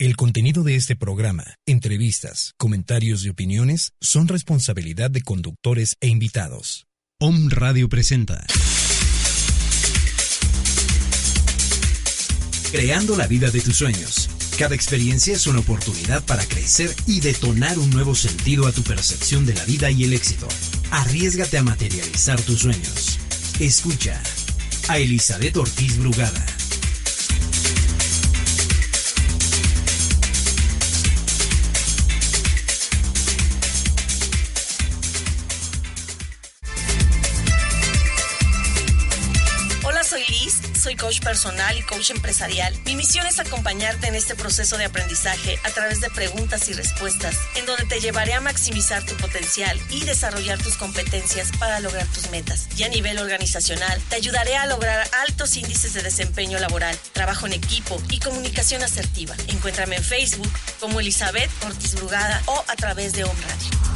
El contenido de este programa, entrevistas, comentarios y opiniones son responsabilidad de conductores e invitados. Om Radio presenta. Creando la vida de tus sueños. Cada experiencia es una oportunidad para crecer y detonar un nuevo sentido a tu percepción de la vida y el éxito. Arriesgate a materializar tus sueños. Escucha a Elizabeth Ortiz Brugada. Soy coach personal y coach empresarial. Mi misión es acompañarte en este proceso de aprendizaje a través de preguntas y respuestas, en donde te llevaré a maximizar tu potencial y desarrollar tus competencias para lograr tus metas. Y a nivel organizacional, te ayudaré a lograr altos índices de desempeño laboral, trabajo en equipo y comunicación asertiva. Encuéntrame en Facebook como Elizabeth Ortiz Brugada o a través de Home.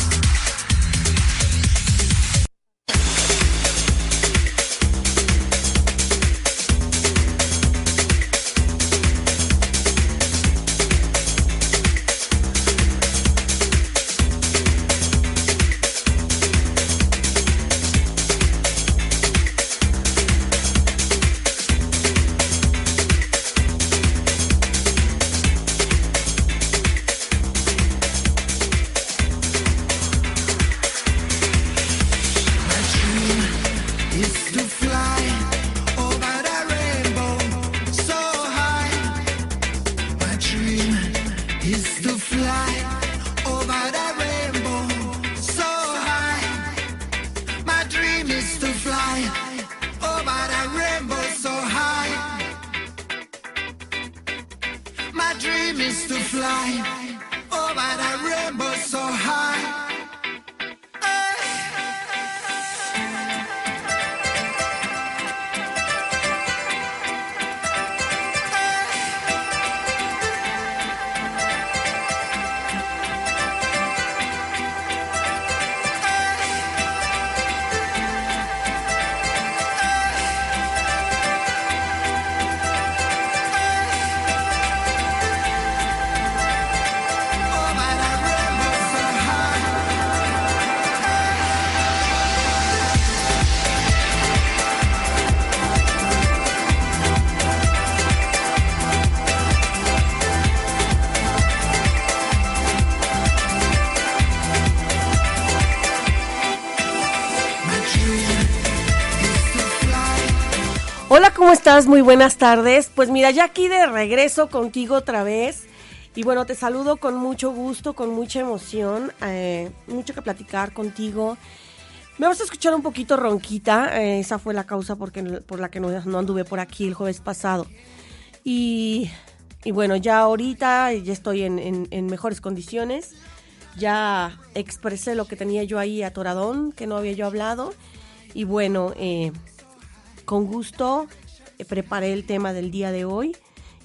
Estás? Muy buenas tardes. Pues mira, ya aquí de regreso contigo otra vez. Y bueno, te saludo con mucho gusto, con mucha emoción, eh, mucho que platicar contigo. Me vas a escuchar un poquito ronquita, eh, esa fue la causa porque, por la que no, anduve por aquí el jueves pasado. Y, bueno, ya ahorita ya estoy en, en, mejores condiciones. Ya expresé lo que tenía yo ahí atoradón, que no había yo hablado. Y bueno, eh, con gusto preparé el tema del día de hoy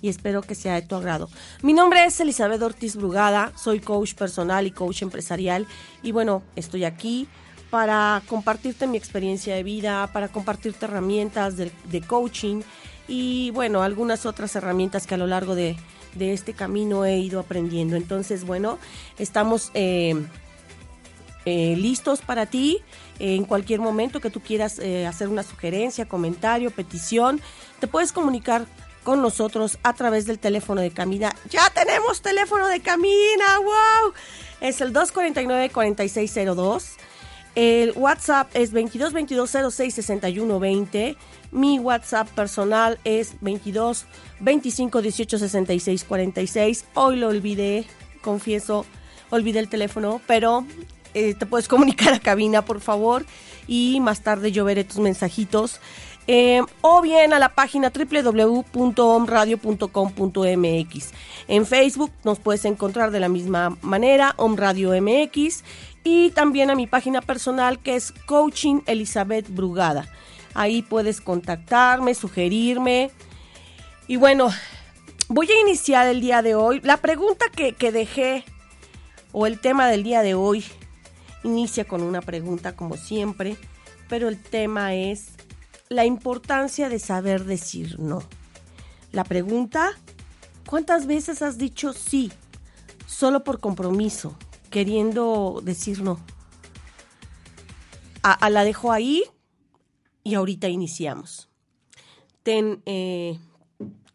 y espero que sea de tu agrado. Mi nombre es Elizabeth Ortiz Brugada, soy coach personal y coach empresarial y bueno, estoy aquí para compartirte mi experiencia de vida, para compartirte herramientas de, coaching y bueno, algunas otras herramientas que a lo largo de, este camino he ido aprendiendo. Entonces, bueno, estamos eh, eh, listos para ti en cualquier momento que tú quieras eh, hacer una sugerencia, comentario, petición te puedes comunicar con nosotros a través del teléfono de Camina. Ya tenemos teléfono de Camina, wow. Es el 249-4602. El WhatsApp es 22 22 Mi WhatsApp personal es 22 25 18 66 46. Hoy lo olvidé, confieso, olvidé el teléfono, pero eh, te puedes comunicar a cabina, por favor. Y más tarde yo veré tus mensajitos eh, o bien a la página www.omradio.com.mx. En Facebook nos puedes encontrar de la misma manera, Omradio MX, y también a mi página personal que es Coaching Elizabeth Brugada. Ahí puedes contactarme, sugerirme. Y bueno, voy a iniciar el día de hoy. La pregunta que, que dejé, o el tema del día de hoy, inicia con una pregunta como siempre, pero el tema es la importancia de saber decir no. La pregunta, ¿Cuántas veces has dicho sí solo por compromiso, queriendo decir no? A, la dejo ahí y ahorita iniciamos. Ten eh,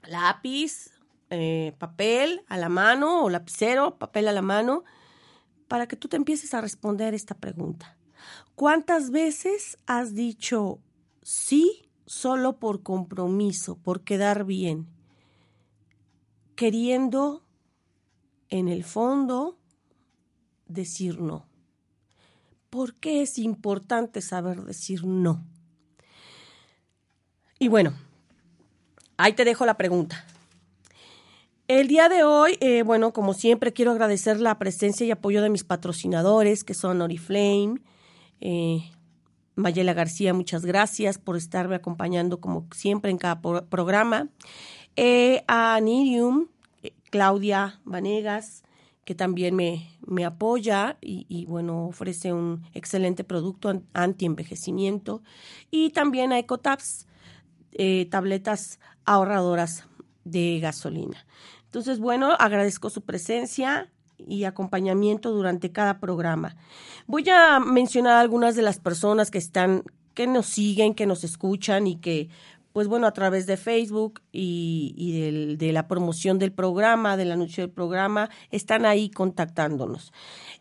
lápiz, eh, papel a la mano o lapicero, papel a la mano, para que tú te empieces a responder esta pregunta. ¿Cuántas veces has dicho sí solo por compromiso, por quedar bien, queriendo en el fondo decir no? ¿Por qué es importante saber decir no? Y bueno, ahí te dejo la pregunta. El día de hoy, eh, bueno, como siempre, quiero agradecer la presencia y apoyo de mis patrocinadores, que son Oriflame, eh, Mayela García, muchas gracias por estarme acompañando como siempre en cada programa. Eh, a Nirium, eh, Claudia Vanegas, que también me, me apoya y, bueno, ofrece un excelente producto anti-envejecimiento. Y también a Ecotabs, tabletas ahorradoras de gasolina. Entonces, bueno, agradezco su presencia y acompañamiento durante cada programa. Voy a mencionar algunas de las personas que están, que nos siguen, que nos escuchan y que, pues bueno, a través de Facebook y, de la promoción del programa, del anuncio del programa, están ahí contactándonos.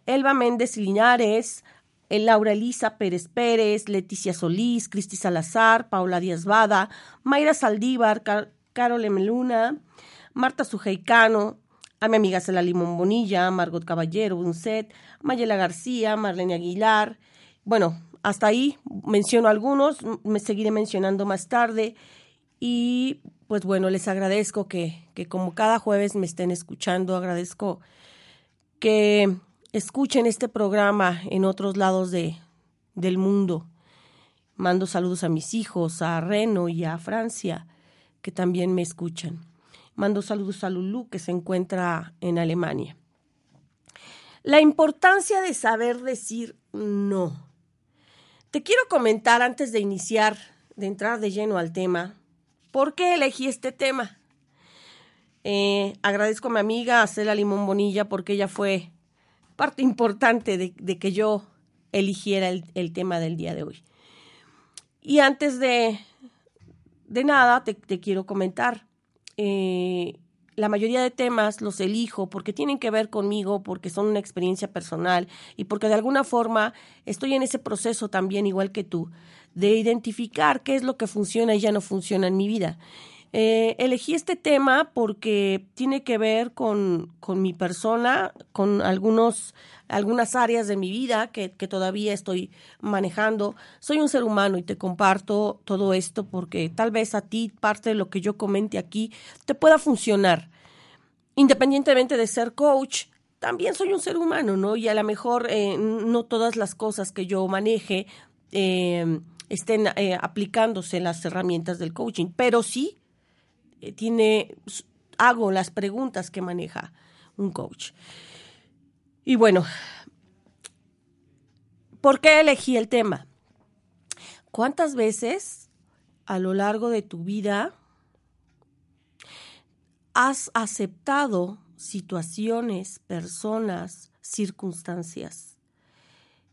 Elba Méndez Linares, Laura Elisa Pérez Pérez, Leticia Solís, Cristi Salazar, Paula Díaz Bada, Mayra Saldívar, Carol Emeluna, Marta Sujeicano, a mi amiga Cela Limón Bonilla, Margot Caballero, Unset, Mayela García, Marlene Aguilar. Bueno, hasta ahí menciono algunos, me seguiré mencionando más tarde. Y pues bueno, les agradezco que, que como cada jueves me estén escuchando, agradezco que escuchen este programa en otros lados de, del mundo. Mando saludos a mis hijos, a Reno y a Francia, que también me escuchan. Mando saludos a Lulu, que se encuentra en Alemania. La importancia de saber decir no. Te quiero comentar antes de iniciar, de entrar de lleno al tema, por qué elegí este tema. Eh, agradezco a mi amiga Cela Limón Bonilla porque ella fue parte importante de, que yo eligiera el, tema del día de hoy. Y antes de, de nada, te quiero comentar. Eh, la mayoría de temas los elijo porque tienen que ver conmigo, porque son una experiencia personal y porque de alguna forma estoy en ese proceso también, igual que tú, de identificar qué es lo que funciona y ya no funciona en mi vida. Eh, elegí este tema porque tiene que ver con, con mi persona, con algunos, algunas áreas de mi vida que, todavía estoy manejando. Soy un ser humano y te comparto todo esto porque tal vez a ti parte de lo que yo comente aquí te pueda funcionar. Independientemente de ser coach, también soy un ser humano, ¿no? Y a lo mejor eh, no todas las cosas que yo maneje eh, estén aplicándose las herramientas del coaching, pero sí eh, tiene, hago las preguntas que maneja un coach. Y bueno, ¿por qué elegí el tema? ¿Cuántas veces a lo largo de tu vida has aceptado situaciones, personas, circunstancias,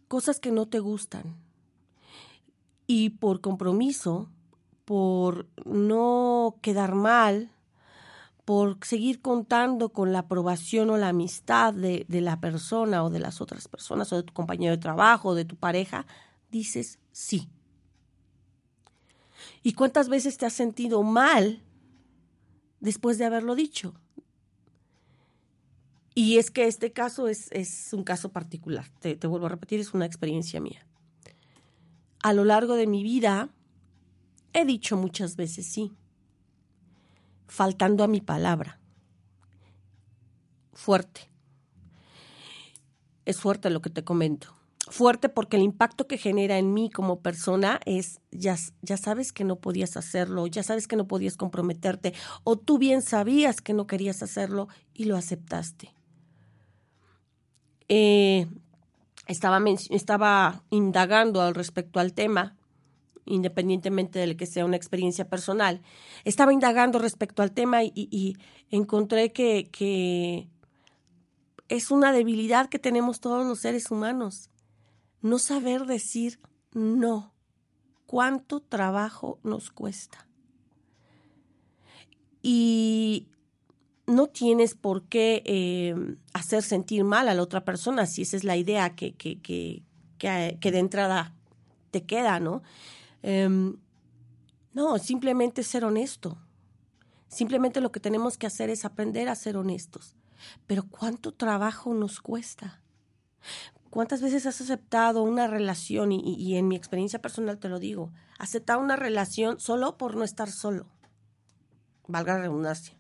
cosas que no te gustan? Y por compromiso por no quedar mal, por seguir contando con la aprobación o la amistad de, la persona o de las otras personas o de tu compañero de trabajo o de tu pareja, dices sí. ¿Y cuántas veces te has sentido mal después de haberlo dicho? Y es que este caso es, es un caso particular, te, te vuelvo a repetir, es una experiencia mía. A lo largo de mi vida, He dicho muchas veces sí, faltando a mi palabra. Fuerte. Es fuerte lo que te comento. Fuerte porque el impacto que genera en mí como persona es, ya, ya sabes que no podías hacerlo, ya sabes que no podías comprometerte, o tú bien sabías que no querías hacerlo y lo aceptaste. Eh, estaba, estaba indagando al respecto al tema independientemente de que sea una experiencia personal, estaba indagando respecto al tema y, encontré que, es una debilidad que tenemos todos los seres humanos. No saber decir no. ¿Cuánto trabajo nos cuesta? Y no tienes por qué eh, hacer sentir mal a la otra persona si esa es la idea que, que, que, que, de entrada te queda, ¿no? Em, no, simplemente ser honesto. Simplemente lo que tenemos que hacer es aprender a ser honestos. Pero ¿cuánto trabajo nos cuesta? ¿Cuántas veces has aceptado una relación, y, y, en mi experiencia personal te lo digo, aceptar una relación solo por no estar solo? Valga la redundancia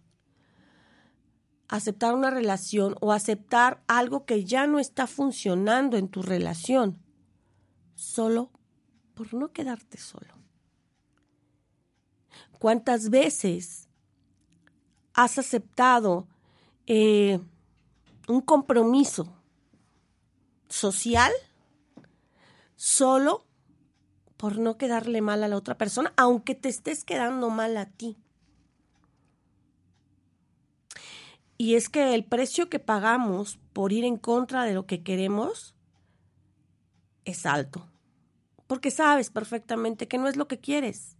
aceptar una relación o aceptar algo que ya no está funcionando en tu relación, solo por no quedarte solo. ¿Cuántas veces has aceptado eh, un compromiso social solo por no quedarle mal a la otra persona, aunque te estés quedando mal a ti? Y es que el precio que pagamos por ir en contra de lo que queremos es alto. Porque sabes perfectamente que no es lo que quieres.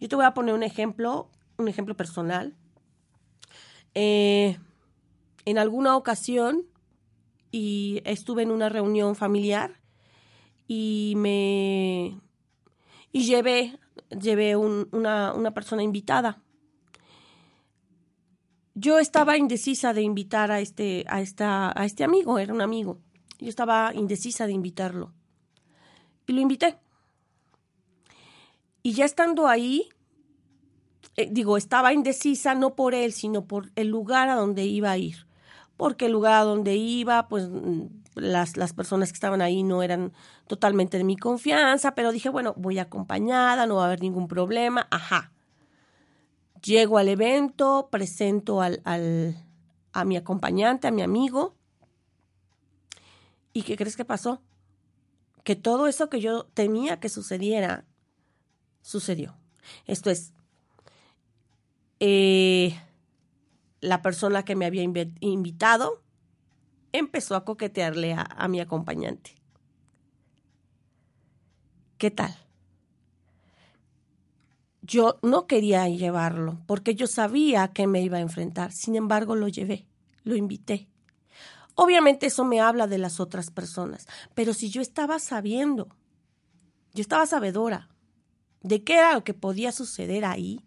Yo te voy a poner un ejemplo, un ejemplo personal. Eh, en alguna ocasión y estuve en una reunión familiar y me y llevé llevé una, una persona invitada yo estaba indecisa de invitar a este, a, esta, a este amigo, era un amigo. Yo estaba indecisa de invitarlo. Y lo invité. Y ya estando ahí, eh, digo, estaba indecisa no por él, sino por el lugar a donde iba a ir. Porque el lugar a donde iba, pues mm, las, las personas que estaban ahí no eran totalmente de mi confianza, pero dije, bueno, voy acompañada, no va a haber ningún problema, ajá. Llego al evento, presento al, a mi acompañante, a mi amigo. ¿Y qué crees que pasó? Que todo eso que yo temía que sucediera, sucedió. Esto es, eh, la persona que me había invitado empezó a coquetearle a mi acompañante. ¿Qué tal? Yo no quería llevarlo porque yo sabía que me iba a enfrentar. Sin embargo, lo llevé, lo invité. Obviamente eso me habla de las otras personas, pero si yo estaba sabiendo, yo estaba sabedora de qué era lo que podía suceder ahí,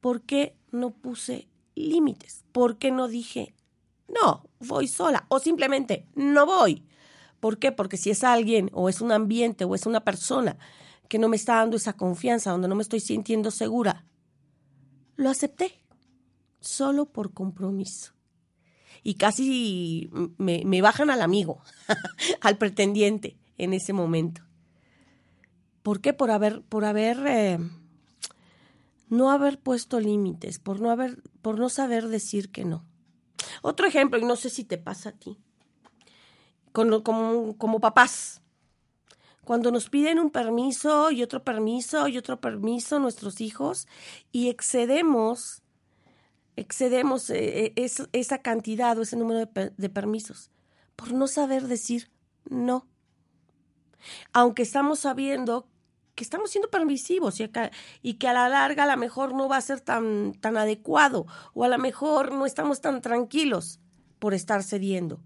¿por qué no puse límites? ¿Por qué no dije, no, voy sola? O simplemente, no voy. ¿Por qué? Porque si es alguien o es un ambiente o es una persona que no me está dando esa confianza, donde no me estoy sintiendo segura. Lo acepté, solo por compromiso. Y casi me, bajan al amigo, al pretendiente en ese momento. ¿Por qué? Por haber, por haber, eh, no haber puesto límites, por no haber, por no saber decir que no. Otro ejemplo, y no sé si te pasa a ti, como, como papás, cuando nos piden un permiso y otro permiso y otro permiso nuestros hijos y excedemos, excedemos eh, eh, esa cantidad o ese número de, permisos por no saber decir no. Aunque estamos sabiendo que estamos siendo permisivos y, y, que a la larga a lo mejor no va a ser tan, tan adecuado o a lo mejor no estamos tan tranquilos por estar cediendo.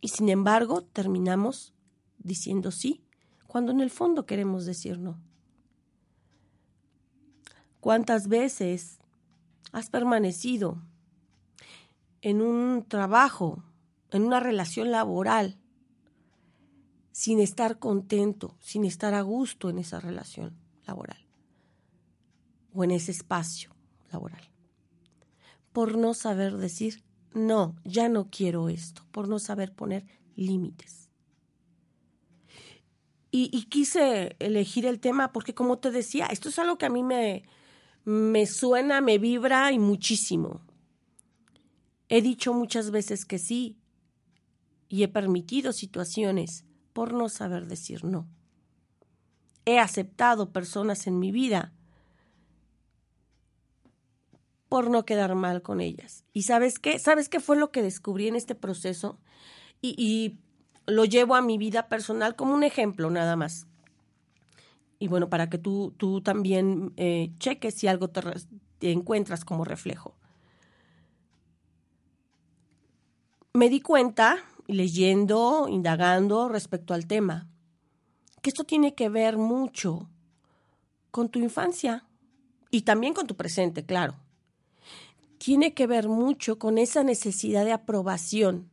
Y sin embargo, terminamos diciendo sí, cuando en el fondo queremos decir no. ¿Cuántas veces has permanecido en un trabajo, en una relación laboral, sin estar contento, sin estar a gusto en esa relación laboral o en ese espacio laboral? Por no saber decir no, ya no quiero esto, por no saber poner límites. Y, quise elegir el tema porque, como te decía, esto es algo que a mí me, me suena, me vibra y muchísimo. He dicho muchas veces que sí y he permitido situaciones por no saber decir no. He aceptado personas en mi vida por no quedar mal con ellas. ¿Y sabes qué? ¿Sabes qué fue lo que descubrí en este proceso? Y, lo llevo a mi vida personal como un ejemplo nada más. Y bueno, para que tú, tú también eh, cheques si algo te, te encuentras como reflejo. Me di cuenta, leyendo, indagando respecto al tema, que esto tiene que ver mucho con tu infancia y también con tu presente, claro tiene que ver mucho con esa necesidad de aprobación,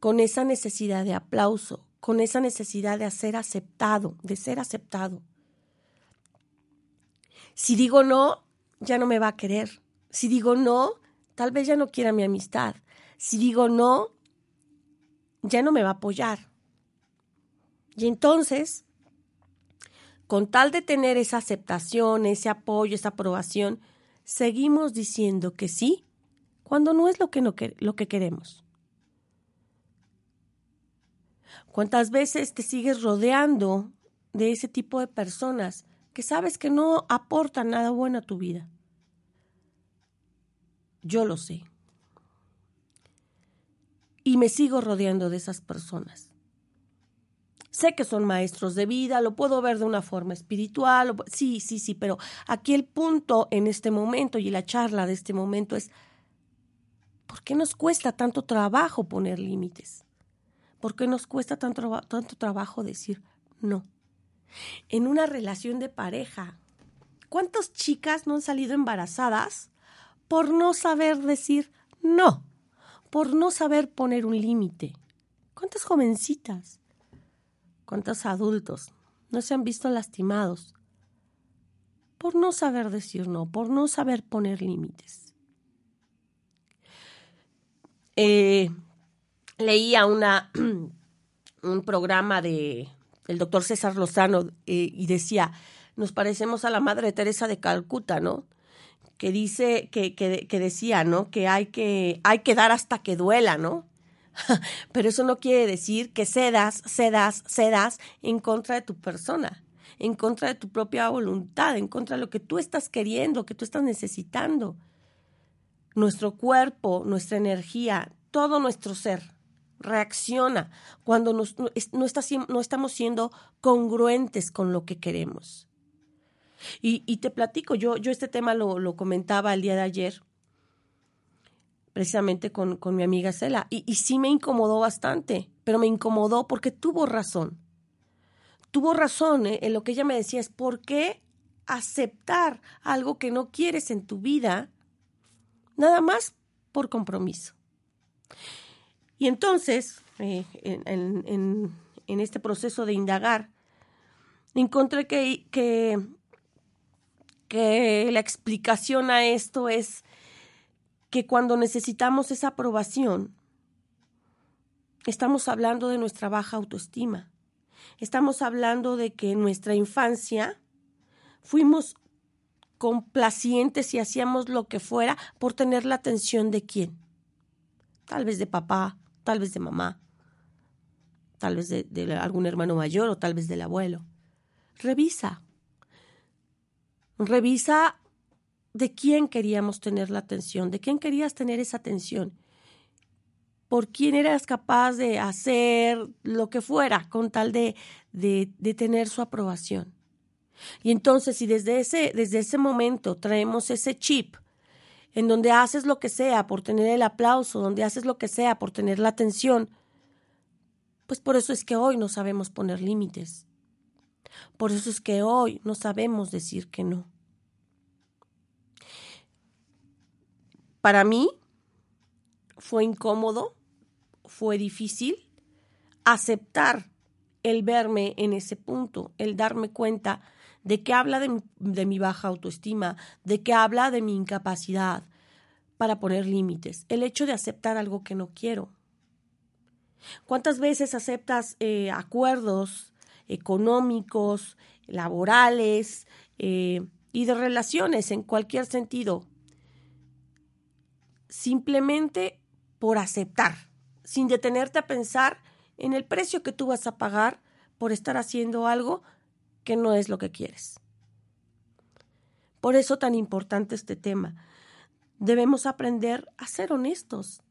con esa necesidad de aplauso, con esa necesidad de ser aceptado, de ser aceptado. Si digo no, ya no me va a querer. Si digo no, tal vez ya no quiera mi amistad. Si digo no, ya no me va a apoyar. Y entonces, con tal de tener esa aceptación, ese apoyo, esa aprobación, seguimos diciendo que sí cuando no es lo que, no lo que queremos. ¿Cuántas veces te sigues rodeando de ese tipo de personas que sabes que no aportan nada bueno a tu vida? Yo lo sé. Y me sigo rodeando de esas personas. Sé que son maestros de vida, lo puedo ver de una forma espiritual, sí, sí, sí, pero aquí el punto en este momento y la charla de este momento es, ¿por qué nos cuesta tanto trabajo poner límites? ¿Por qué nos cuesta tanto, tanto trabajo decir no? En una relación de pareja, ¿cuántas chicas no han salido embarazadas por no saber decir no? Por no saber poner un límite. ¿Cuántas jovencitas? cuántos adultos no se han visto lastimados por no saber decir no, por no saber poner límites. Eh, leía una, un programa de el doctor César Lozano eh, y decía, nos parecemos a la Madre Teresa de Calcuta, ¿no? Que dice, que, que, que decía, ¿no? Que hay, que hay que dar hasta que duela, ¿no? Pero eso no quiere decir que cedas, cedas, cedas en contra de tu persona, en contra de tu propia voluntad, en contra de lo que tú estás queriendo, que tú estás necesitando. Nuestro cuerpo, nuestra energía, todo nuestro ser reacciona cuando no, estamos siendo congruentes con lo que queremos. Y, te platico, yo, yo este tema lo, lo comentaba el día de ayer precisamente con, mi amiga Cela. Y, y sí me incomodó bastante, pero me incomodó porque tuvo razón. Tuvo razón ¿eh? en lo que ella me decía, es por qué aceptar algo que no quieres en tu vida, nada más por compromiso. Y entonces, eh, en, este proceso de indagar, encontré que, que, que la explicación a esto es que cuando necesitamos esa aprobación, estamos hablando de nuestra baja autoestima. Estamos hablando de que en nuestra infancia fuimos complacientes y hacíamos lo que fuera por tener la atención de quién. Tal vez de papá, tal vez de mamá, tal vez de, algún hermano mayor o tal vez del abuelo. Revisa. Revisa de quién queríamos tener la atención, de quién querías tener esa atención, por quién eras capaz de hacer lo que fuera con tal de, de, tener su aprobación. Y entonces, si desde ese, desde ese momento traemos ese chip, en donde haces lo que sea por tener el aplauso, donde haces lo que sea por tener la atención, pues por eso es que hoy no sabemos poner límites. Por eso es que hoy no sabemos decir que no. Para mí fue incómodo, fue difícil aceptar el verme en ese punto, el darme cuenta de que habla de, mi baja autoestima, de que habla de mi incapacidad para poner límites, el hecho de aceptar algo que no quiero. ¿Cuántas veces aceptas eh, acuerdos económicos, laborales eh, y de relaciones en cualquier sentido simplemente por aceptar, sin detenerte a pensar en el precio que tú vas a pagar por estar haciendo algo que no es lo que quieres. Por eso tan importante este tema. Debemos aprender a ser honestos,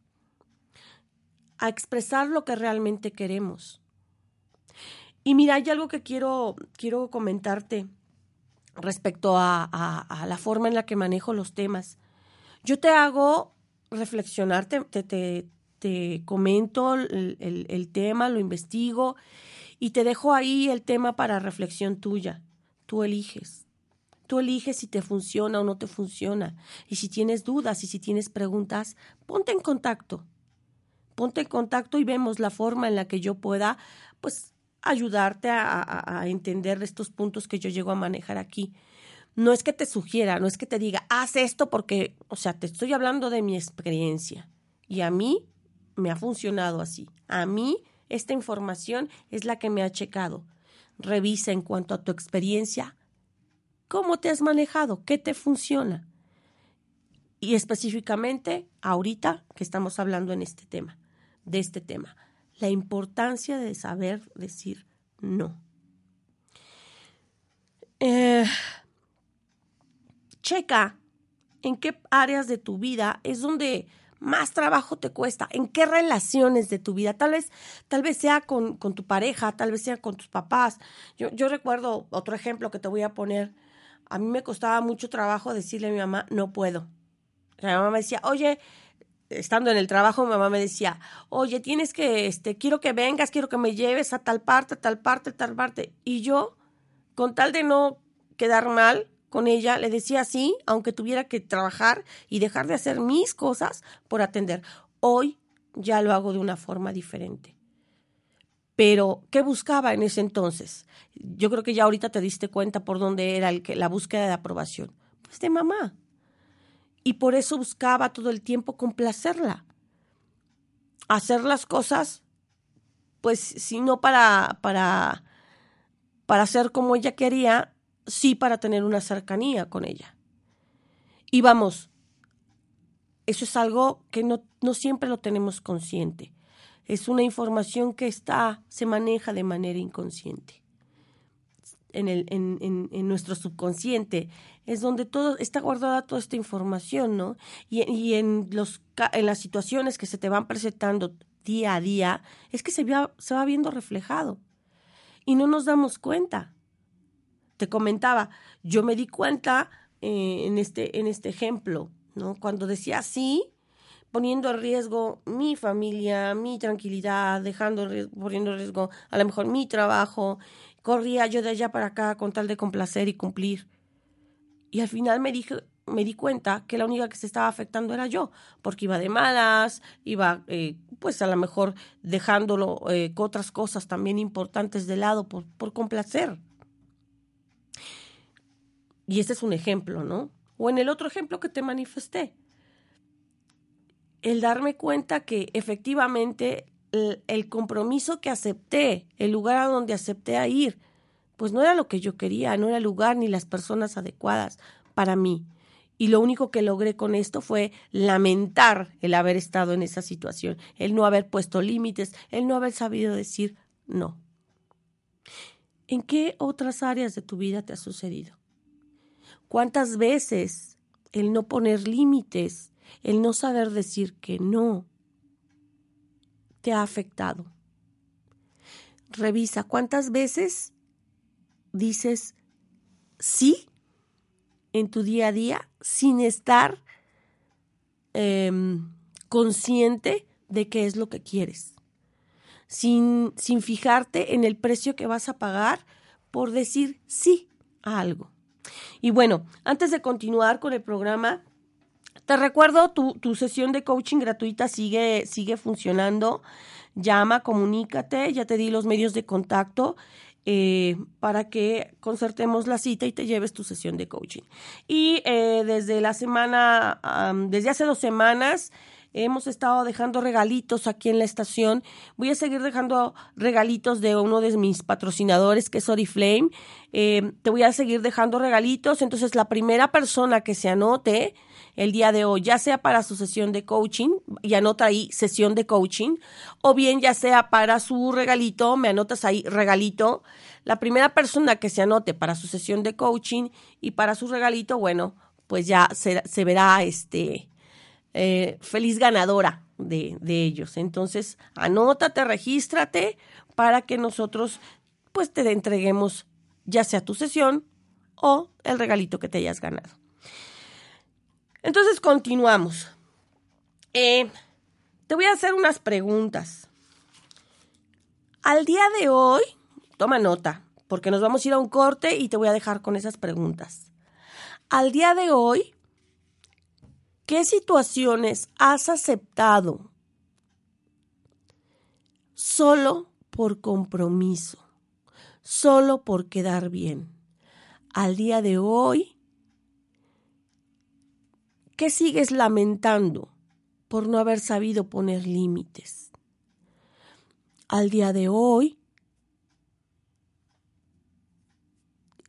a expresar lo que realmente queremos. Y mira, hay algo que quiero, quiero comentarte respecto a, la forma en la que manejo los temas. Yo te hago reflexionar, te, te, te, comento el, tema, lo investigo y te dejo ahí el tema para reflexión tuya. Tú eliges. Tú eliges si te funciona o no te funciona. Y si tienes dudas y si tienes preguntas, ponte en contacto. Ponte en contacto y vemos la forma en la que yo pueda, pues, ayudarte a, entender estos puntos que yo llego a manejar aquí. No es que te sugiera, no es que te diga, haz esto porque, o sea, te estoy hablando de mi experiencia. Y a mí me ha funcionado así. A mí esta información es la que me ha checado. Revisa en cuanto a tu experiencia cómo te has manejado, qué te funciona. Y específicamente ahorita que estamos hablando en este tema, de este tema la importancia de saber decir no. Eh, checa en qué áreas de tu vida es donde más trabajo te cuesta, en qué relaciones de tu vida, tal vez, tal vez sea con, con tu pareja, tal vez sea con tus papás. Yo, yo recuerdo otro ejemplo que te voy a poner. A mí me costaba mucho trabajo decirle a mi mamá, no puedo. Mi mamá me decía, oye, estando en el trabajo, mi mamá me decía, oye, tienes que, este, quiero que vengas, quiero que me lleves a tal parte, tal parte, tal parte. Y yo, con tal de no quedar mal con ella, le decía sí, aunque tuviera que trabajar y dejar de hacer mis cosas por atender. Hoy ya lo hago de una forma diferente. Pero, ¿qué buscaba en ese entonces? Yo creo que ya ahorita te diste cuenta por dónde era la búsqueda de aprobación. Pues de mamá y por eso buscaba todo el tiempo complacerla. Hacer las cosas, pues, si no para, para, para hacer como ella quería, sí para tener una cercanía con ella. Y vamos, eso es algo que no, no siempre lo tenemos consciente. Es una información que está, se maneja de manera inconsciente en, el, en, en, nuestro subconsciente, es donde todo está guardada toda esta información, ¿no? Y, y en, los, en las situaciones que se te van presentando día a día, es que se, se va viendo reflejado. Y no nos damos cuenta. Te comentaba, yo me di cuenta eh, en, este, en este ejemplo, ¿no? Cuando decía sí, poniendo en riesgo mi familia, mi tranquilidad, dejando poniendo en riesgo a lo mejor mi trabajo Corría yo de allá para acá con tal de complacer y cumplir. Y al final me dije, me di cuenta que la única que se estaba afectando era yo, porque iba de malas, iba eh, pues a lo mejor dejándolo eh, otras cosas también importantes de lado por, por complacer. Y este es un ejemplo, ¿no? O en el otro ejemplo que te manifesté, el darme cuenta que efectivamente el, compromiso que acepté, el lugar a donde acepté a ir, pues no era lo que yo quería, no era el lugar ni las personas adecuadas para mí. Y lo único que logré con esto fue lamentar el haber estado en esa situación, el no haber puesto límites, el no haber sabido decir no. ¿En qué otras áreas de tu vida te ha sucedido? ¿Cuántas veces el no poner límites, el no saber decir que no, te ha afectado. Revisa cuántas veces dices sí en tu día a día sin estar em, consciente de qué es lo que quieres, sin, sin fijarte en el precio que vas a pagar por decir sí a algo. Y bueno, antes de continuar con el programa, te recuerdo, tu, tu sesión de coaching gratuita sigue, sigue funcionando. Llama, comunícate, ya te di los medios de contacto. Eh, para que concertemos la cita y te lleves tu sesión de coaching. Y eh, desde la semana, desde hace dos semanas, hemos estado dejando regalitos aquí en la estación. Voy a seguir dejando regalitos de uno de mis patrocinadores, que es Oriflame. Eh, te voy a seguir dejando regalitos. Entonces, la primera persona que se anote el día de hoy, ya sea para su sesión de coaching, y anota ahí sesión de coaching, o bien ya sea para su regalito, me anotas ahí regalito. La primera persona que se anote para su sesión de coaching y para su regalito, bueno, pues ya se, se verá este eh, feliz ganadora de, de ellos. Entonces, anótate, regístrate para que nosotros pues te entreguemos ya sea tu sesión o el regalito que te hayas ganado. Entonces continuamos. Eh, te voy a hacer unas preguntas. Al día de hoy, toma nota, porque nos vamos a ir a un corte y te voy a dejar con esas preguntas. Al día de hoy, ¿qué situaciones has aceptado solo por compromiso, solo por quedar bien? Al día de hoy, ¿Qué sigues lamentando por no haber sabido poner límites? Al día de hoy,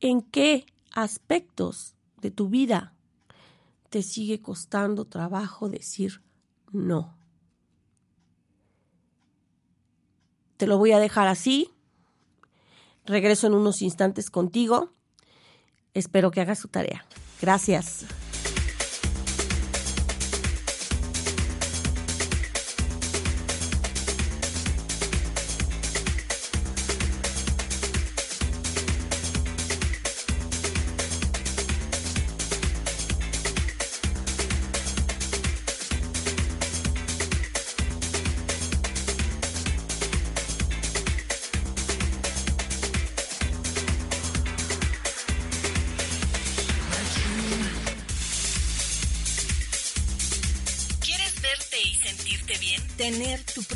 ¿en qué aspectos de tu vida te sigue costando trabajo decir no? Te lo voy a dejar así. Regreso en unos instantes contigo. Espero que hagas su tarea. Gracias.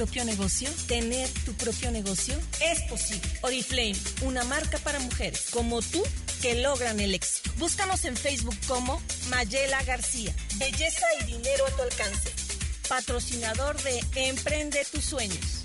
Propio negocio? ¿Tener tu propio negocio? Es posible. Oriflame, una marca para mujeres como tú que logran el éxito. Búscanos en Facebook como Mayela García. Belleza y dinero a tu alcance. Patrocinador de Emprende tus sueños.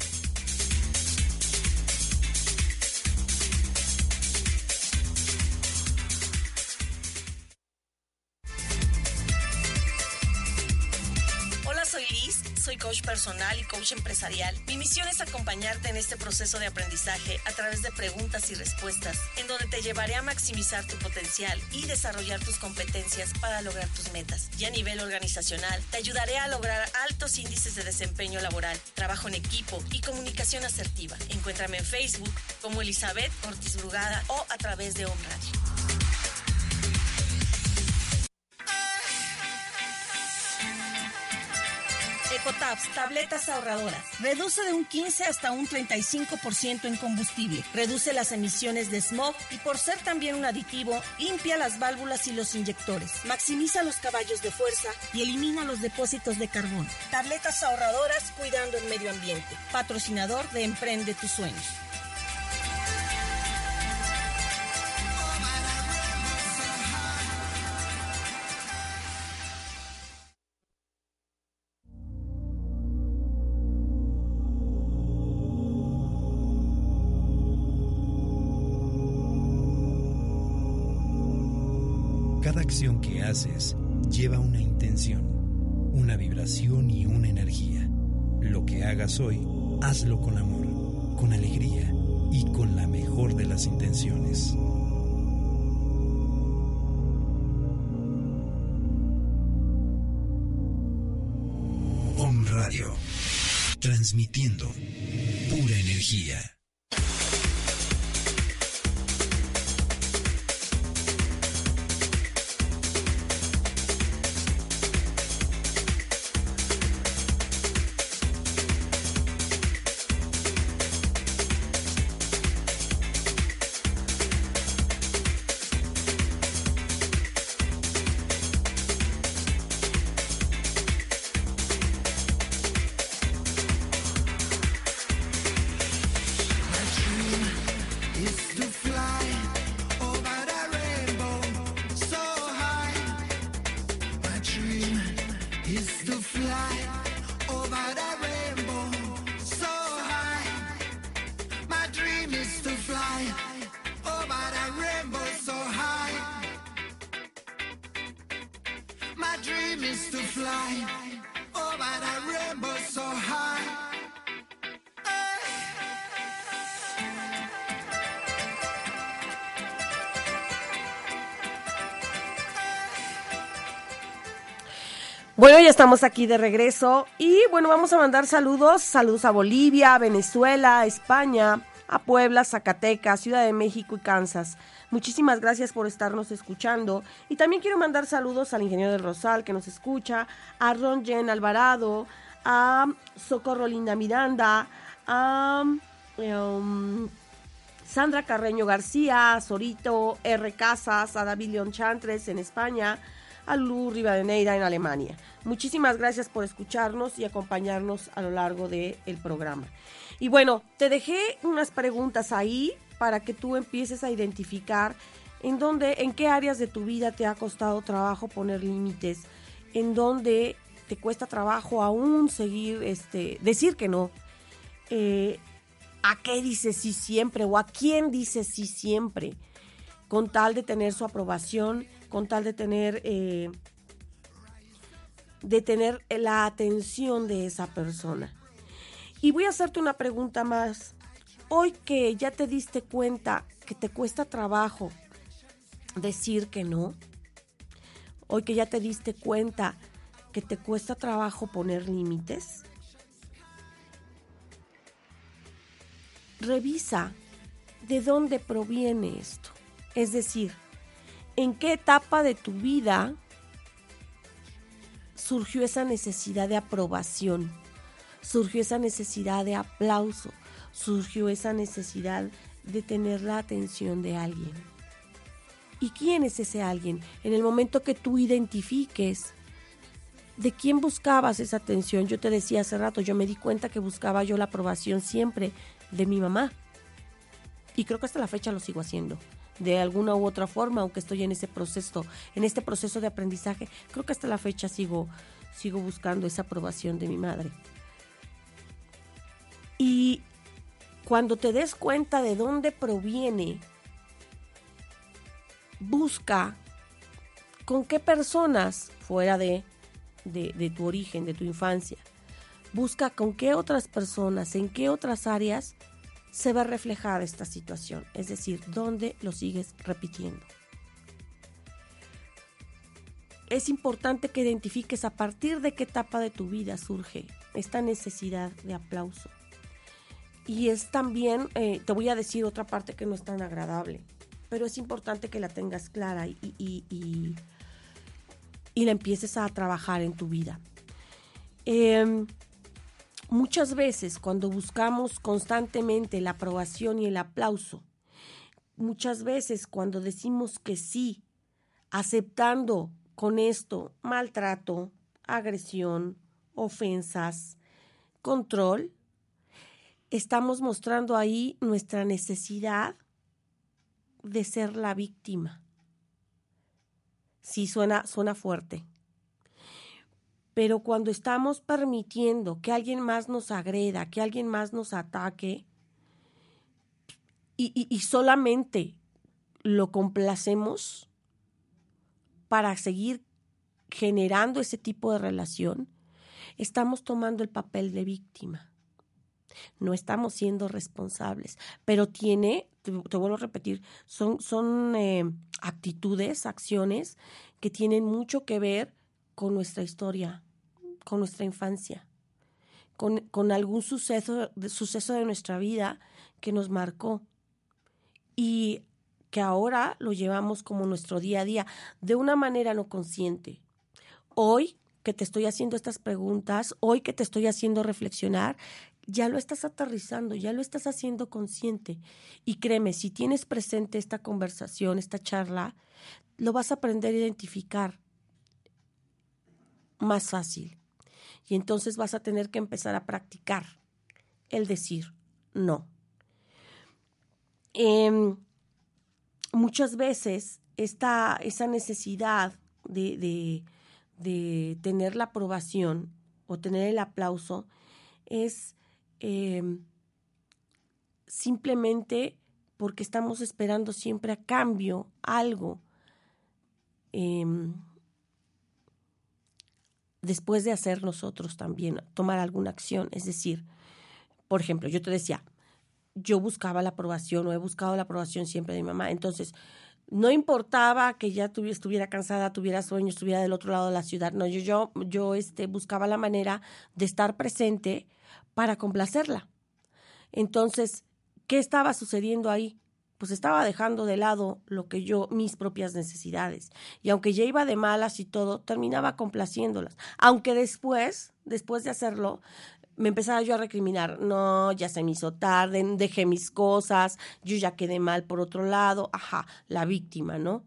Personal y coach empresarial, mi misión es acompañarte en este proceso de aprendizaje a través de preguntas y respuestas, en donde te llevaré a maximizar tu potencial y desarrollar tus competencias para lograr tus metas. Y a nivel organizacional, te ayudaré a lograr altos índices de desempeño laboral, trabajo en equipo y comunicación asertiva. Encuéntrame en Facebook como Elizabeth Ortiz Brugada o a través de Home. Tabletas ahorradoras. Reduce de un 15 hasta un 35% en combustible. Reduce las emisiones de smog y por ser también un aditivo, limpia las válvulas y los inyectores. Maximiza los caballos de fuerza y elimina los depósitos de carbón. Tabletas ahorradoras cuidando el medio ambiente. Patrocinador de Emprende tus sueños. Acción que haces lleva una intención, una vibración y una energía. Lo que hagas hoy, hazlo con amor, con alegría y con la mejor de las intenciones. Om Radio, transmitiendo pura energía. Bueno, ya estamos aquí de regreso y bueno, vamos a mandar saludos, saludos a Bolivia, Venezuela, España, a Puebla, Zacatecas, Ciudad de México y Kansas. Muchísimas gracias por estarnos escuchando. Y también quiero mandar saludos al ingeniero del Rosal que nos escucha, a Ron Jen Alvarado, a Socorro Linda Miranda, a um, Sandra Carreño García, a Sorito R. Casas, a David León Chantres en España, a Lu Rivadeneira en Alemania. Muchísimas gracias por escucharnos y acompañarnos a lo largo del programa. Y bueno, te dejé unas preguntas ahí para que tú empieces a identificar en dónde, en qué áreas de tu vida te ha costado trabajo poner límites, en dónde te cuesta trabajo aún seguir, este, decir que no. Eh, ¿A qué dices sí siempre o a quién dices sí siempre? Con tal de tener su aprobación, con tal de tener, eh, de tener la atención de esa persona. Y voy a hacerte una pregunta más. Hoy que ya te diste cuenta que te cuesta trabajo decir que no, hoy que ya te diste cuenta que te cuesta trabajo poner límites, revisa de dónde proviene esto. Es decir, en qué etapa de tu vida surgió esa necesidad de aprobación, surgió esa necesidad de aplauso, surgió esa necesidad de tener la atención de alguien. ¿Y quién es ese alguien? En el momento que tú identifiques de quién buscabas esa atención, yo te decía hace rato, yo me di cuenta que buscaba yo la aprobación siempre de mi mamá. Y creo que hasta la fecha lo sigo haciendo. De alguna u otra forma, aunque estoy en ese proceso, en este proceso de aprendizaje, creo que hasta la fecha sigo, sigo buscando esa aprobación de mi madre. Y cuando te des cuenta de dónde proviene, busca con qué personas fuera de, de, tu origen, de tu infancia, busca con qué otras personas, en qué otras áreas se va a reflejar esta situación, es decir, dónde lo sigues repitiendo. Es importante que identifiques a partir de qué etapa de tu vida surge esta necesidad de aplauso y es también, eh, te voy a decir otra parte que no es tan agradable, pero es importante que la tengas clara y, y, la empieces a trabajar en tu vida. Em, muchas veces cuando buscamos constantemente la aprobación y el aplauso, muchas veces cuando decimos que sí, aceptando con esto maltrato, agresión, ofensas, control, estamos mostrando ahí nuestra necesidad de ser la víctima. Sí, suena, suena fuerte. Pero cuando estamos permitiendo que alguien más nos agreda, que alguien más nos ataque, y, solamente lo complacemos para seguir generando ese tipo de relación, estamos tomando el papel de víctima. No estamos siendo responsables, pero tiene, te, vuelvo a repetir, son, son eh, actitudes, acciones que tienen mucho que ver con nuestra historia, con nuestra infancia, con, con algún suceso, suceso de nuestra vida que nos marcó y que ahora lo llevamos como nuestro día a día de una manera no consciente. Hoy que te estoy haciendo estas preguntas, hoy que te estoy haciendo reflexionar, ya lo estás aterrizando, ya lo estás haciendo consciente. Y créeme, si tienes presente esta conversación, esta charla, lo vas a aprender a identificar más fácil. Y entonces vas a tener que empezar a practicar el decir no. Em, muchas veces esta, esa necesidad de, de, tener la aprobación o tener el aplauso es Em, simplemente porque estamos esperando siempre a cambio algo. Em, después de hacer nosotros también tomar alguna acción. Es decir, por ejemplo, yo te decía, yo buscaba la aprobación o he buscado la aprobación siempre de mi mamá. Entonces, no importaba que ya estuviera cansada, tuviera sueño, estuviera del otro lado de la ciudad. No, yo, yo, yo este, buscaba la manera de estar presente para complacerla. Entonces, ¿qué estaba sucediendo ahí? Pues estaba dejando de lado lo que yo, mis propias necesidades. Y aunque ya iba de malas y todo, terminaba complaciéndolas. Aunque después, después de hacerlo, me empezaba yo a recriminar, no, ya se me hizo tarde, dejé mis cosas, yo ya quedé mal por otro lado, ajá, la víctima, ¿no?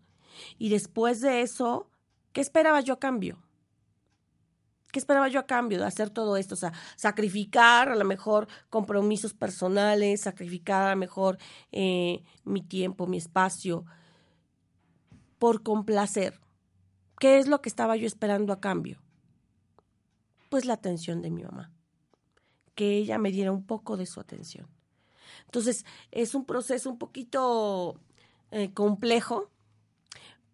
Y después de eso, ¿qué esperaba yo a cambio? ¿Qué esperaba yo a cambio de hacer todo esto? O sea, sacrificar a lo mejor compromisos personales, sacrificar a lo mejor eh, mi tiempo, mi espacio, por complacer. ¿Qué es lo que estaba yo esperando a cambio? Pues la atención de mi mamá que ella me diera un poco de su atención. Entonces, es un proceso un poquito eh, complejo,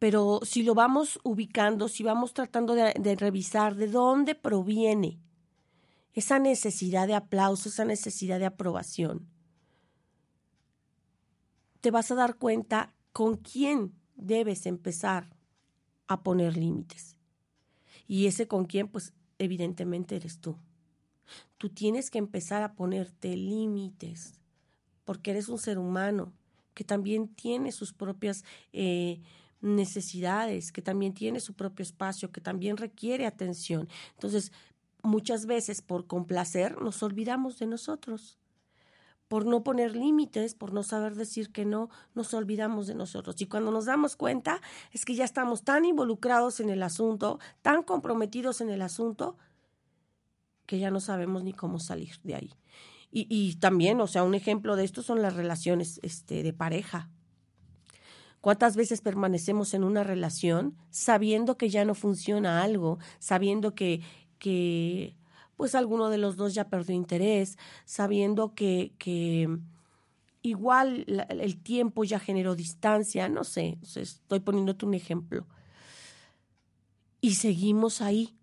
pero si lo vamos ubicando, si vamos tratando de, revisar de dónde proviene esa necesidad de aplauso, esa necesidad de aprobación, te vas a dar cuenta con quién debes empezar a poner límites. Y ese con quién, pues evidentemente eres tú. Tú tienes que empezar a ponerte límites, porque eres un ser humano que también tiene sus propias eh, necesidades, que también tiene su propio espacio, que también requiere atención. Entonces, muchas veces por complacer nos olvidamos de nosotros. Por no poner límites, por no saber decir que no, nos olvidamos de nosotros. Y cuando nos damos cuenta es que ya estamos tan involucrados en el asunto, tan comprometidos en el asunto, que ya no sabemos ni cómo salir de ahí. Y, y también, o sea, un ejemplo de esto son las relaciones este, de pareja. ¿Cuántas veces permanecemos en una relación sabiendo que ya no funciona algo, sabiendo que, que pues alguno de los dos ya perdió interés, sabiendo que, que igual el tiempo ya generó distancia, no sé, estoy poniéndote un ejemplo. Y seguimos ahí,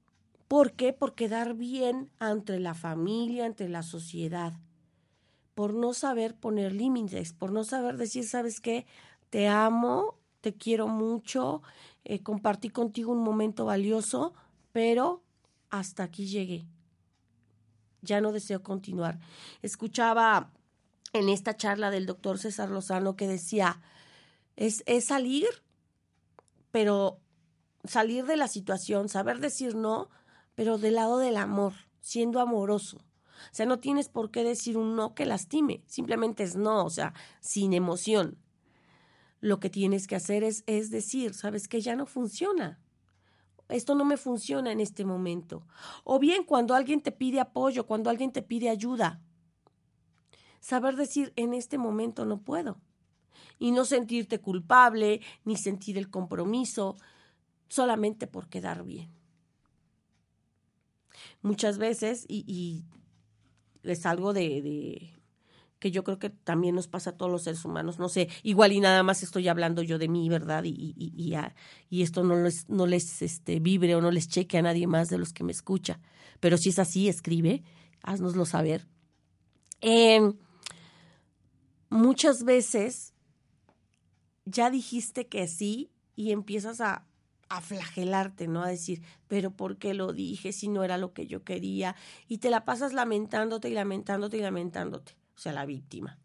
¿Por qué? Por quedar bien ante la familia, ante la sociedad. Por no saber poner límites, por no saber decir, ¿sabes qué? Te amo, te quiero mucho, eh, compartí contigo un momento valioso, pero hasta aquí llegué. Ya no deseo continuar. Escuchaba en esta charla del doctor César Lozano que decía, es, es salir, pero salir de la situación, saber decir no, pero del lado del amor, siendo amoroso. O sea, no tienes por qué decir un no que lastime, simplemente es no, o sea, sin emoción. Lo que tienes que hacer es, es decir, sabes que ya no funciona. Esto no me funciona en este momento. O bien cuando alguien te pide apoyo, cuando alguien te pide ayuda. Saber decir, en este momento no puedo. Y no sentirte culpable, ni sentir el compromiso, solamente por quedar bien muchas veces y, es algo de, que yo creo que también nos pasa a todos los seres humanos. No sé, igual y nada más estoy hablando yo de mí, ¿verdad? Y, y, y, esto no les, no les este, vibre o no les cheque a nadie más de los que me escucha. Pero si es así, escribe, haznoslo saber. Em, muchas veces ya dijiste que sí y empiezas a, a flagelarte, ¿no? A decir, pero ¿por qué lo dije si no era lo que yo quería? Y te la pasas lamentándote y lamentándote y lamentándote, o sea, la víctima.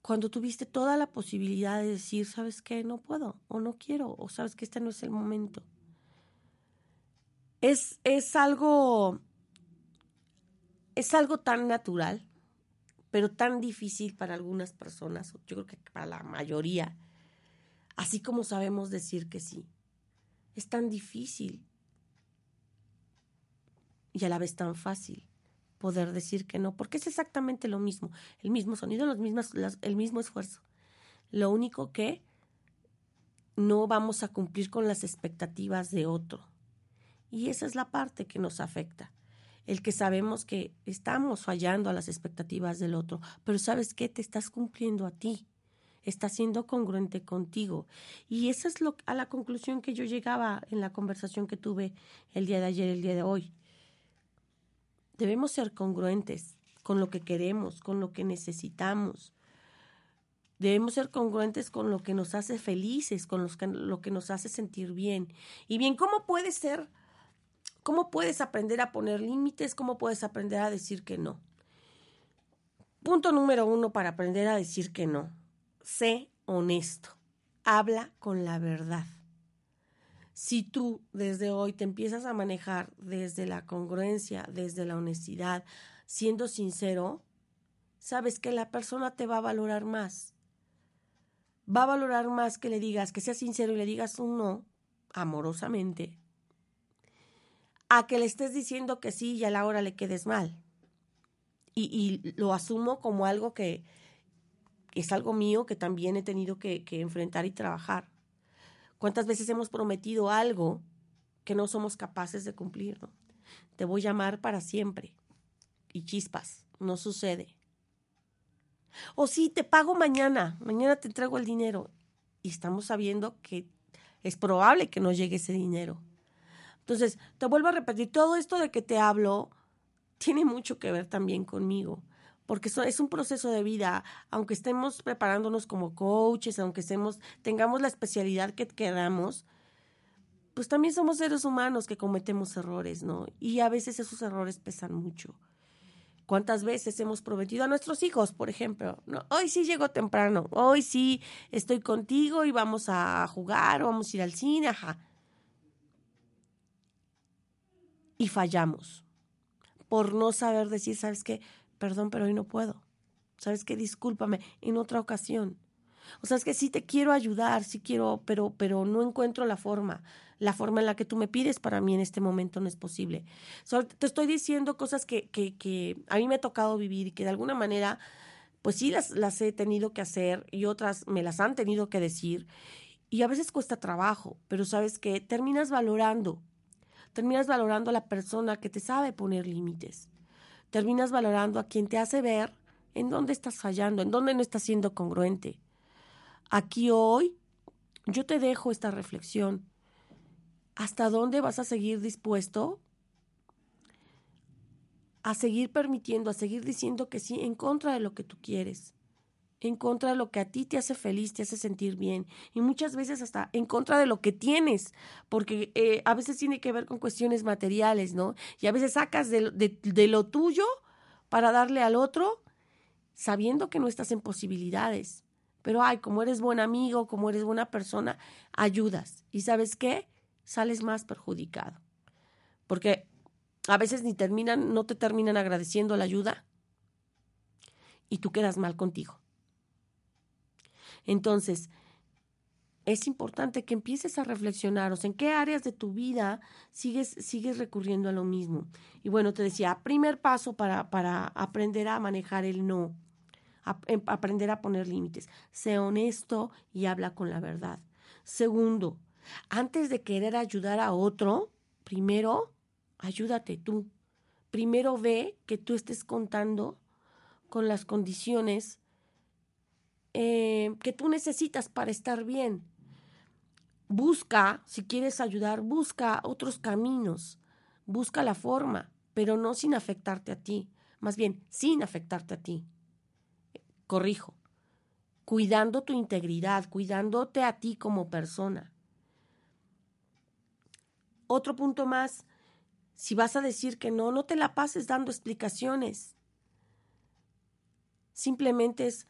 Cuando tuviste toda la posibilidad de decir, ¿sabes qué? No puedo, o no quiero, o sabes que este no es el momento. Es, es algo, es algo tan natural, pero tan difícil para algunas personas, yo creo que para la mayoría, así como sabemos decir que sí. Es tan difícil y a la vez tan fácil poder decir que no, porque es exactamente lo mismo, el mismo sonido, los mismos, el mismo esfuerzo. Lo único que no vamos a cumplir con las expectativas de otro. Y esa es la parte que nos afecta. El que sabemos que estamos fallando a las expectativas del otro, pero sabes qué, te estás cumpliendo a ti está siendo congruente contigo. Y esa es lo, a la conclusión que yo llegaba en la conversación que tuve el día de ayer, el día de hoy. Debemos ser congruentes con lo que queremos, con lo que necesitamos. Debemos ser congruentes con lo que nos hace felices, con lo que nos hace sentir bien. Y bien, ¿cómo puedes ser? ¿Cómo puedes aprender a poner límites? ¿Cómo puedes aprender a decir que no? Punto número uno para aprender a decir que no. Sé honesto. Habla con la verdad. Si tú desde hoy te empiezas a manejar desde la congruencia, desde la honestidad, siendo sincero, sabes que la persona te va a valorar más. Va a valorar más que le digas, que seas sincero y le digas un no, amorosamente, a que le estés diciendo que sí y a la hora le quedes mal y, lo asumo como algo que es algo mío que también he tenido que, enfrentar y trabajar. ¿Cuántas veces hemos prometido algo que no somos capaces de cumplir? Te voy a amar para siempre. Y chispas, no sucede. O sí, te pago mañana, mañana te entrego el dinero. Y estamos sabiendo que es probable que no llegue ese dinero. Entonces, te vuelvo a repetir, todo esto de que te hablo tiene mucho que ver también conmigo, porque es un proceso de vida, aunque estemos preparándonos como coaches, aunque estemos, tengamos la especialidad que queramos, pues también somos seres humanos que cometemos errores, ¿no? Y a veces esos errores pesan mucho. ¿Cuántas veces hemos prometido a nuestros hijos, por ejemplo? Hoy sí llego temprano, hoy sí estoy contigo y vamos a jugar o vamos a ir al cine, ajá. Y fallamos por no saber decir, ¿sabes qué? Perdón, pero hoy no puedo. ¿Sabes qué? Discúlpame en otra ocasión. O sea, es que sí te quiero ayudar, sí quiero, pero, pero no encuentro la forma. La forma en la que tú me pides para mí en este momento no es posible. te estoy diciendo cosas que, que, que a mí me ha tocado vivir y que de alguna manera, pues sí las, las he tenido que hacer y otras me las han tenido que decir. Y a veces cuesta trabajo, pero sabes que terminas valorando terminas valorando a la persona que te sabe poner límites. Terminas valorando a quien te hace ver en dónde estás fallando, en dónde no estás siendo congruente. Aquí hoy yo te dejo esta reflexión. ¿Hasta dónde vas a seguir dispuesto a seguir permitiendo, a seguir diciendo que sí en contra de lo que tú quieres? En contra de lo que a ti te hace feliz, te hace sentir bien y muchas veces hasta en contra de lo que tienes, porque eh, a veces tiene que ver con cuestiones materiales, ¿no? Y a veces sacas de, de lo tuyo para darle al otro sabiendo que no estás en posibilidades. Pero ay, como eres buen amigo, como eres buena persona, ayudas. ¿Y sabes qué? Sales más perjudicado. Porque a veces ni terminan, no te terminan agradeciendo la ayuda y tú quedas mal contigo. Entonces, es importante que empieces a reflexionar, o sea, en qué áreas de tu vida sigues, sigues recurriendo a lo mismo. Y bueno, te decía, primer paso para, para aprender a manejar el no, em, aprender a poner límites. Sé honesto y habla con la verdad. Segundo, antes de querer ayudar a otro, primero, ayúdate tú. Primero ve que tú estés contando con las condiciones eh, que tú necesitas para estar bien. Busca, si quieres ayudar, busca otros caminos, busca la forma, pero no sin afectarte a ti, más bien sin afectarte a ti. Corrijo, cuidando tu integridad, cuidándote a ti como persona. Otro punto más, si vas a decir que no, no te la pases dando explicaciones. Simplemente es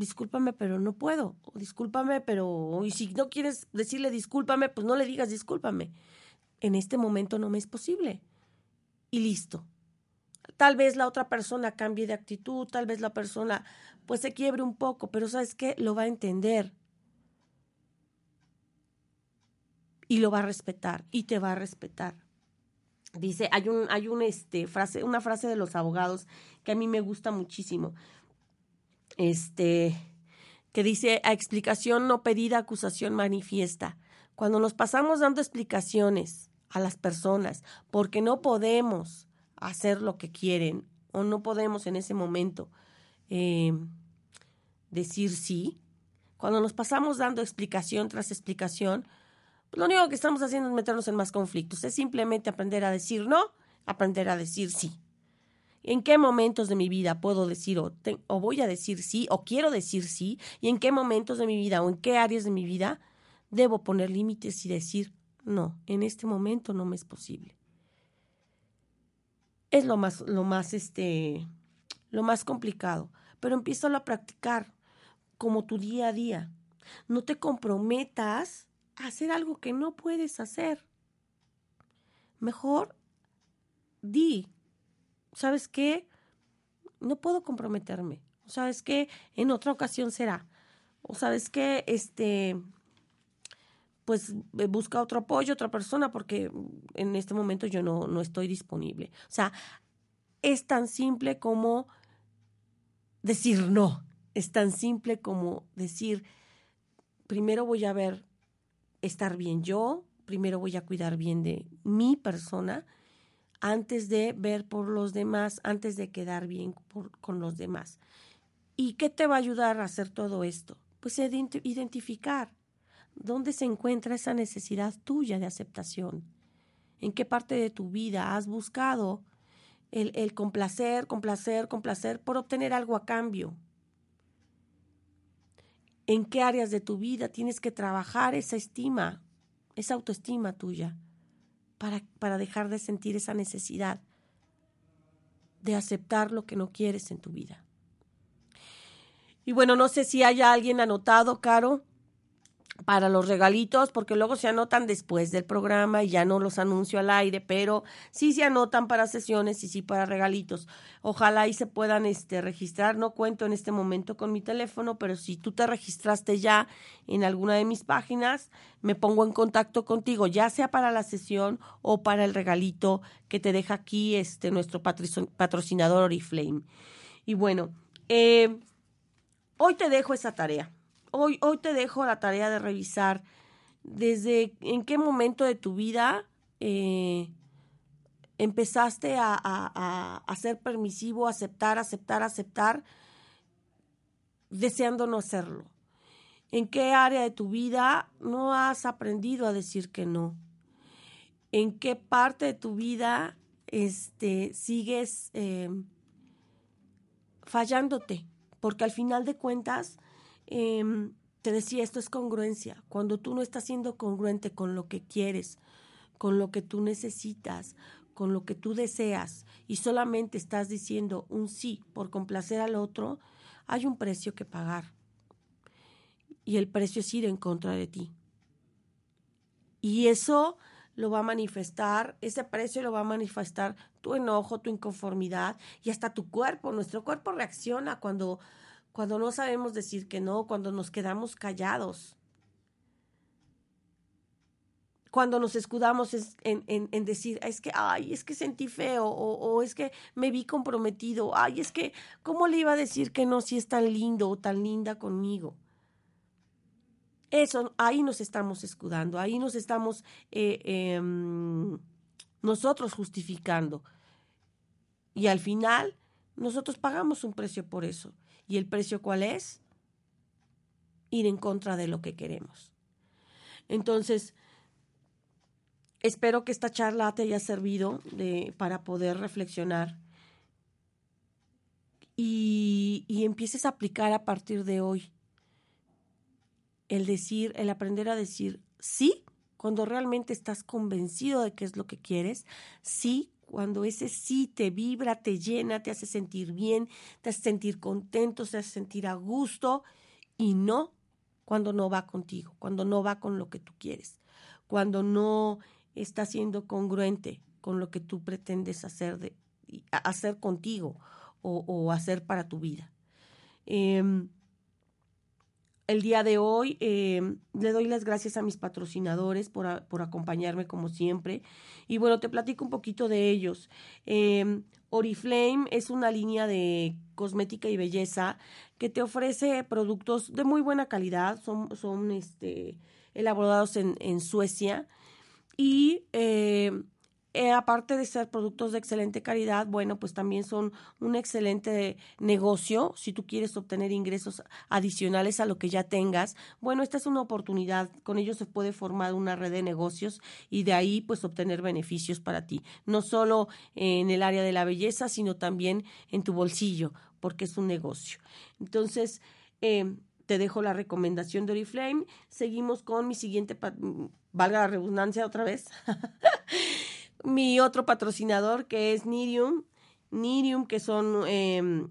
discúlpame, pero no puedo, o discúlpame, pero, y si no quieres decirle discúlpame, pues no le digas discúlpame. En este momento no me es posible. Y listo. Tal vez la otra persona cambie de actitud, tal vez la persona pues se quiebre un poco, pero ¿sabes qué? Lo va a entender. Y lo va a respetar y te va a respetar. Dice, hay un hay un este frase, una frase de los abogados que a mí me gusta muchísimo este, que dice a explicación no pedida, acusación manifiesta. Cuando nos pasamos dando explicaciones a las personas porque no podemos hacer lo que quieren o no podemos en ese momento eh, decir sí, Cuando nos pasamos dando explicación tras explicación, pues lo único que estamos haciendo es meternos en más conflictos. Es simplemente aprender a decir no, aprender a decir sí. ¿En qué momentos de mi vida puedo decir o, o, voy a decir sí o quiero decir sí? ¿Y en qué momentos de mi vida o en qué áreas de mi vida debo poner límites y decir no, en este momento no me es posible? Es lo más, lo más, este, lo más complicado, pero empieza a practicar como tu día a día. No te comprometas a hacer algo que no puedes hacer. Mejor di, ¿sabes qué? No puedo comprometerme. ¿Sabes qué? En otra ocasión será. O sabes qué, este, pues eh, busca otro apoyo, otra persona, porque en este momento yo no, no estoy disponible. O sea, es tan simple como decir no. Es tan simple como decir, primero voy a ver estar bien yo, primero voy a cuidar bien de mi persona antes de ver por los demás, antes de quedar bien con los demás. ¿Y qué te va a ayudar a hacer todo esto? Pues identificar dónde se encuentra esa necesidad tuya de aceptación. ¿En qué parte de tu vida has buscado el, el complacer, complacer, complacer por obtener algo a cambio? ¿En qué áreas de tu vida tienes que trabajar esa estima, esa autoestima tuya? Para, dejar de sentir esa necesidad de aceptar lo que no quieres en tu vida. Y bueno, no sé si haya alguien anotado, Caro, para los regalitos, porque luego se anotan después del programa y ya no los anuncio al aire, pero sí se anotan para sesiones y sí para regalitos. Ojalá y se puedan este, registrar. No cuento en este momento con mi teléfono, pero si tú te registraste ya en alguna de mis páginas, me pongo en contacto contigo, ya sea para la sesión o para el regalito que te deja aquí este, nuestro patrocinador Oriflame. Y bueno, eh, hoy te dejo esa tarea hoy, hoy te dejo la tarea de revisar desde en qué momento de tu vida eh, empezaste a, a, a, ser permisivo, aceptar, aceptar, aceptar, deseando no hacerlo. ¿En qué área de tu vida no has aprendido a decir que no? ¿En qué parte de tu vida este, sigues eh, fallándote? Porque al final de cuentas, Em, te decía, esto es congruencia. Cuando tú no estás siendo congruente con lo que quieres, con lo que tú necesitas, con lo que tú deseas, y solamente estás diciendo un sí por complacer al otro, hay un precio que pagar. Y el precio es ir en contra de ti. Y eso lo va a manifestar, ese precio lo va a manifestar tu enojo, tu inconformidad y hasta tu cuerpo. Nuestro cuerpo reacciona cuando cuando no sabemos decir que no, cuando nos quedamos callados, cuando nos escudamos en, en, decir, es que, ay, es que sentí feo, o, es que me vi comprometido, ay, es que, ¿cómo le iba a decir que no si es tan lindo o tan linda conmigo? Eso, ahí nos estamos escudando, ahí nos estamos eh, em, nosotros justificando. Y al final, nosotros pagamos un precio por eso. ¿Y el precio cuál es? Ir en contra de lo que queremos. Entonces, espero que esta charla te haya servido de, para poder reflexionar y, y empieces a aplicar a partir de hoy el decir, el aprender a decir sí cuando realmente estás convencido de qué es lo que quieres, sí cuando ese sí te vibra, te llena, te hace sentir bien, te hace sentir contento, te hace sentir a gusto y no cuando no va contigo, cuando no va con lo que tú quieres, cuando no está siendo congruente con lo que tú pretendes hacer, de, hacer contigo o, hacer para tu vida. Em, el día de hoy eh, le doy las gracias a mis patrocinadores por, acompañarme como siempre. Y bueno, te platico un poquito de ellos. Eh, Oriflame es una línea de cosmética y belleza que te ofrece productos de muy buena calidad. Son, son este, elaborados en, Suecia. Y eh, eh, aparte de ser productos de excelente calidad, bueno, pues también son un excelente negocio. Si tú quieres obtener ingresos adicionales a lo que ya tengas, bueno, esta es una oportunidad. Con ello se puede formar una red de negocios y de ahí pues obtener beneficios para ti. No solo en el área de la belleza, sino también en tu bolsillo, porque es un negocio. Entonces, eh, te dejo la recomendación de Oriflame. Seguimos con mi siguiente, valga la redundancia otra vez. mi otro patrocinador que es Nirium. Nirium, que son eh,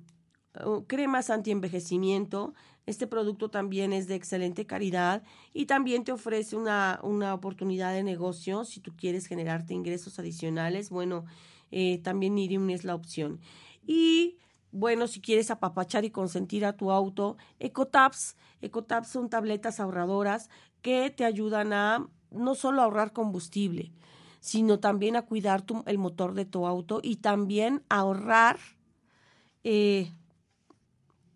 cremas anti-envejecimiento. Este producto también es de excelente calidad y también te ofrece una, una oportunidad de negocio si tú quieres generarte ingresos adicionales. Bueno, eh, también Nirium es la opción. Y bueno, si quieres apapachar y consentir a tu auto, EcoTaps. EcoTaps son tabletas ahorradoras que te ayudan a no solo ahorrar combustible, sino también a cuidar el motor de tu auto y también ahorrar eh,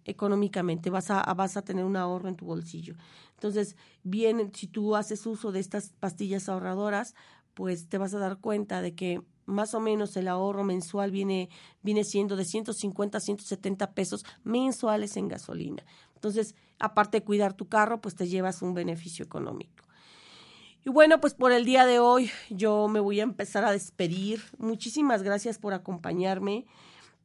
económicamente. Vas a, vas a tener un ahorro en tu bolsillo. Entonces, bien, si tú haces uso de estas pastillas ahorradoras, pues te vas a dar cuenta de que más o menos el ahorro mensual viene, viene siendo de 150 a 170 pesos mensuales en gasolina. Entonces, aparte de cuidar tu carro, pues te llevas un beneficio económico. Y bueno, pues por el día de hoy yo me voy a empezar a despedir. Muchísimas gracias por acompañarme.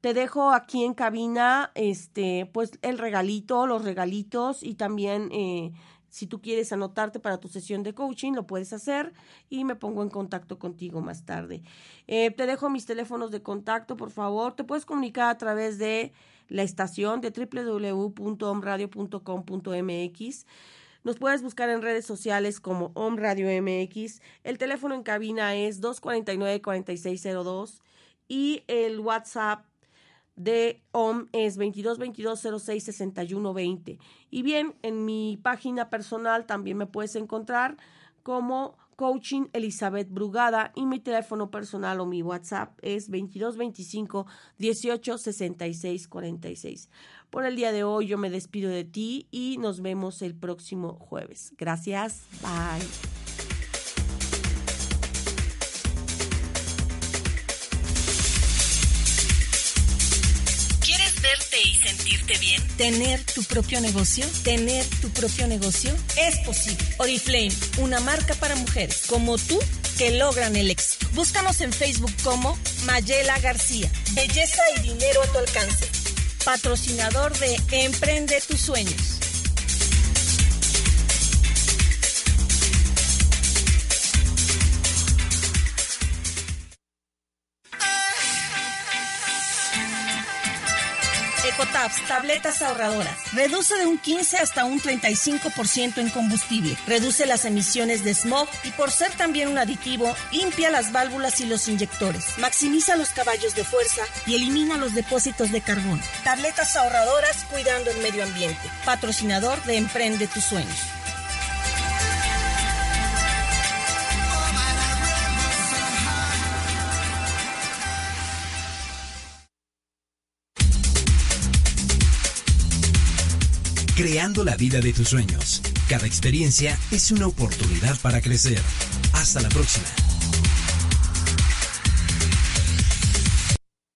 Te dejo aquí en cabina, este, pues el regalito, los regalitos y también eh, si tú quieres anotarte para tu sesión de coaching, lo puedes hacer y me pongo en contacto contigo más tarde. Eh, te dejo mis teléfonos de contacto, por favor. Te puedes comunicar a través de la estación de www.omradio.com.mx. Nos puedes buscar en redes sociales como Om Radio MX. El teléfono en cabina es 249-4602 y el WhatsApp de OM es 2222066120. Y bien, en mi página personal también me puedes encontrar como Coaching Elizabeth Brugada y mi teléfono personal o mi WhatsApp es 2225 186646. Por el día de hoy yo me despido de ti y nos vemos el próximo jueves. Gracias. Bye. ¿Tener tu propio negocio? ¿Tener tu propio negocio? Es posible. Oriflame, una marca para mujeres como tú que logran el éxito. Búscanos en Facebook como Mayela García. Belleza y dinero a tu alcance. Patrocinador de Emprende tus sueños. Tabletas ahorradoras. Reduce de un 15 hasta un 35% en combustible. Reduce las emisiones de smog y por ser también un aditivo, limpia las válvulas y los inyectores. Maximiza los caballos de fuerza y elimina los depósitos de carbón. Tabletas ahorradoras cuidando el medio ambiente. Patrocinador de Emprende tus sueños. Creando la vida de tus sueños. Cada experiencia es una oportunidad para crecer. Hasta la próxima.